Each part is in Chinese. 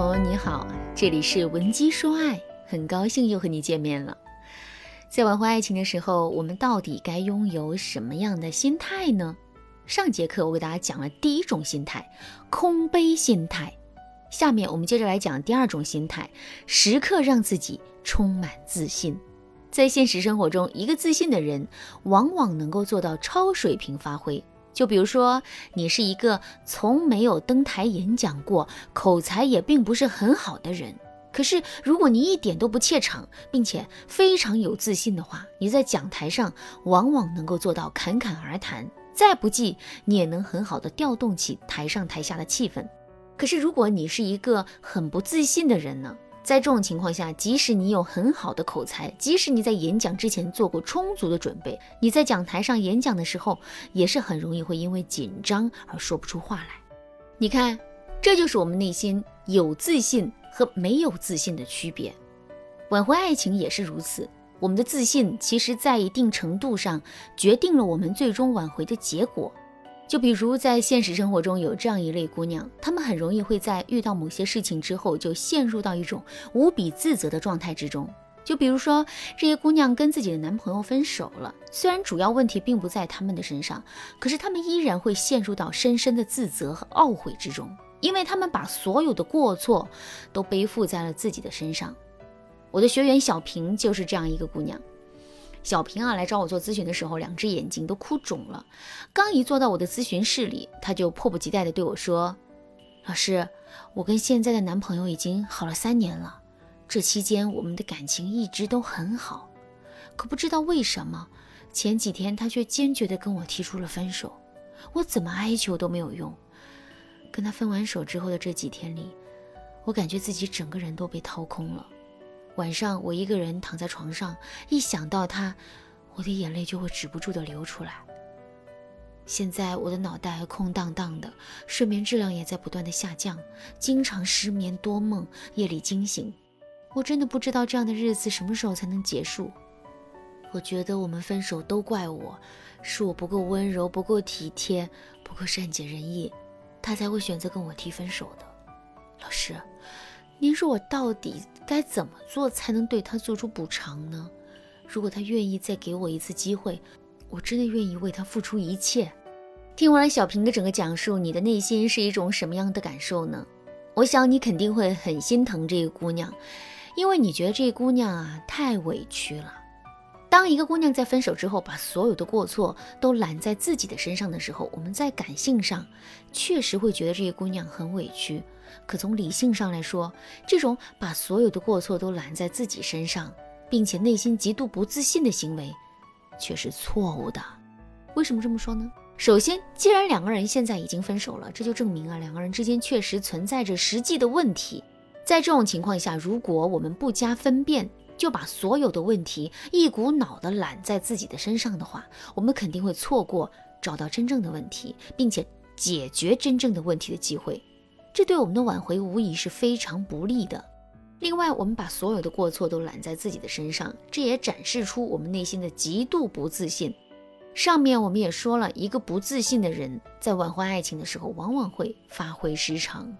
朋友你好，这里是文姬说爱，很高兴又和你见面了。在挽回爱情的时候，我们到底该拥有什么样的心态呢？上节课我给大家讲了第一种心态，空杯心态。下面我们接着来讲第二种心态，时刻让自己充满自信。在现实生活中，一个自信的人往往能够做到超水平发挥。就比如说，你是一个从没有登台演讲过、口才也并不是很好的人，可是如果你一点都不怯场，并且非常有自信的话，你在讲台上往往能够做到侃侃而谈，再不济你也能很好的调动起台上台下的气氛。可是如果你是一个很不自信的人呢？在这种情况下，即使你有很好的口才，即使你在演讲之前做过充足的准备，你在讲台上演讲的时候，也是很容易会因为紧张而说不出话来。你看，这就是我们内心有自信和没有自信的区别。挽回爱情也是如此，我们的自信其实在一定程度上决定了我们最终挽回的结果。就比如在现实生活中有这样一类姑娘，她们很容易会在遇到某些事情之后就陷入到一种无比自责的状态之中。就比如说这些姑娘跟自己的男朋友分手了，虽然主要问题并不在他们的身上，可是她们依然会陷入到深深的自责和懊悔之中，因为她们把所有的过错都背负在了自己的身上。我的学员小平就是这样一个姑娘。小平啊，来找我做咨询的时候，两只眼睛都哭肿了。刚一坐到我的咨询室里，他就迫不及待地对我说：“老师，我跟现在的男朋友已经好了三年了，这期间我们的感情一直都很好。可不知道为什么，前几天他却坚决地跟我提出了分手。我怎么哀求都没有用。跟他分完手之后的这几天里，我感觉自己整个人都被掏空了。”晚上我一个人躺在床上，一想到他，我的眼泪就会止不住的流出来。现在我的脑袋空荡荡的，睡眠质量也在不断的下降，经常失眠多梦，夜里惊醒。我真的不知道这样的日子什么时候才能结束。我觉得我们分手都怪我，是我不够温柔，不够体贴，不够善解人意，他才会选择跟我提分手的。老师。您说我到底该怎么做才能对他做出补偿呢？如果他愿意再给我一次机会，我真的愿意为他付出一切。听完了小平的整个讲述，你的内心是一种什么样的感受呢？我想你肯定会很心疼这个姑娘，因为你觉得这姑娘啊太委屈了。当一个姑娘在分手之后，把所有的过错都揽在自己的身上的时候，我们在感性上确实会觉得这个姑娘很委屈。可从理性上来说，这种把所有的过错都揽在自己身上，并且内心极度不自信的行为，却是错误的。为什么这么说呢？首先，既然两个人现在已经分手了，这就证明啊，两个人之间确实存在着实际的问题。在这种情况下，如果我们不加分辨，就把所有的问题一股脑的揽在自己的身上的话，我们肯定会错过找到真正的问题，并且解决真正的问题的机会。这对我们的挽回无疑是非常不利的。另外，我们把所有的过错都揽在自己的身上，这也展示出我们内心的极度不自信。上面我们也说了一个不自信的人在挽回爱情的时候，往往会发挥失常。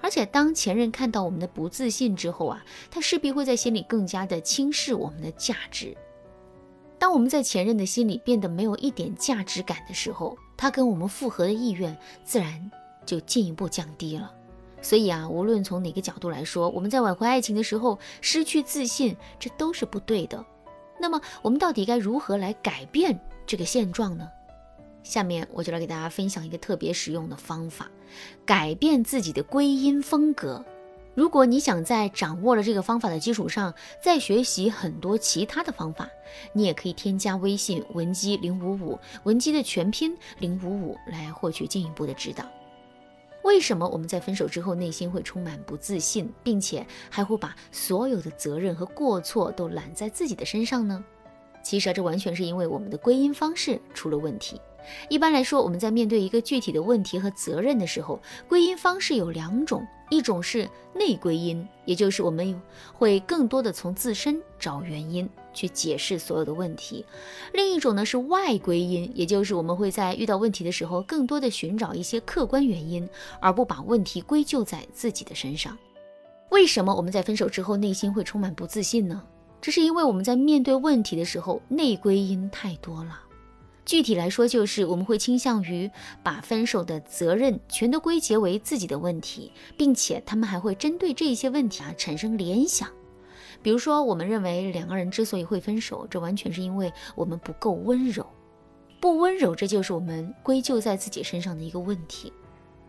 而且，当前任看到我们的不自信之后啊，他势必会在心里更加的轻视我们的价值。当我们在前任的心里变得没有一点价值感的时候，他跟我们复合的意愿自然就进一步降低了。所以啊，无论从哪个角度来说，我们在挽回爱情的时候失去自信，这都是不对的。那么，我们到底该如何来改变这个现状呢？下面我就来给大家分享一个特别实用的方法，改变自己的归因风格。如果你想在掌握了这个方法的基础上，再学习很多其他的方法，你也可以添加微信文姬零五五，文姬的全拼零五五，来获取进一步的指导。为什么我们在分手之后内心会充满不自信，并且还会把所有的责任和过错都揽在自己的身上呢？其实啊，这完全是因为我们的归因方式出了问题。一般来说，我们在面对一个具体的问题和责任的时候，归因方式有两种，一种是内归因，也就是我们会更多的从自身找原因去解释所有的问题；另一种呢是外归因，也就是我们会在遇到问题的时候，更多的寻找一些客观原因，而不把问题归咎在自己的身上。为什么我们在分手之后内心会充满不自信呢？这是因为我们在面对问题的时候内归因太多了。具体来说，就是我们会倾向于把分手的责任全都归结为自己的问题，并且他们还会针对这些问题啊产生联想。比如说，我们认为两个人之所以会分手，这完全是因为我们不够温柔，不温柔，这就是我们归咎在自己身上的一个问题。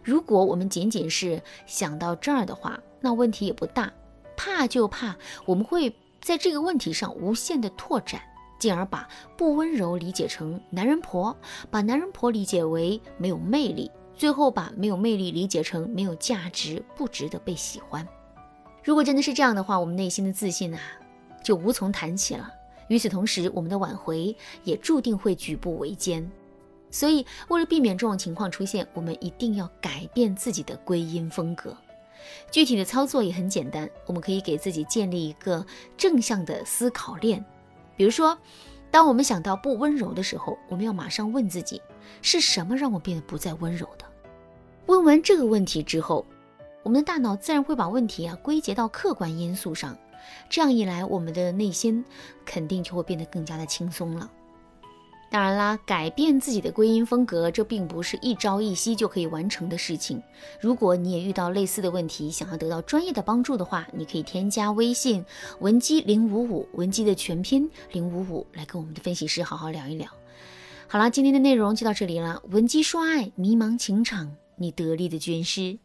如果我们仅仅是想到这儿的话，那问题也不大。怕就怕我们会在这个问题上无限的拓展。进而把不温柔理解成男人婆，把男人婆理解为没有魅力，最后把没有魅力理解成没有价值，不值得被喜欢。如果真的是这样的话，我们内心的自信啊就无从谈起了。与此同时，我们的挽回也注定会举步维艰。所以，为了避免这种情况出现，我们一定要改变自己的归因风格。具体的操作也很简单，我们可以给自己建立一个正向的思考链。比如说，当我们想到不温柔的时候，我们要马上问自己：是什么让我变得不再温柔的？问完这个问题之后，我们的大脑自然会把问题啊归结到客观因素上。这样一来，我们的内心肯定就会变得更加的轻松了。当然啦，改变自己的归因风格，这并不是一朝一夕就可以完成的事情。如果你也遇到类似的问题，想要得到专业的帮助的话，你可以添加微信文姬零五五，文姬的全拼零五五，来跟我们的分析师好好聊一聊。好了，今天的内容就到这里了。文姬说爱，迷茫情场，你得力的军师。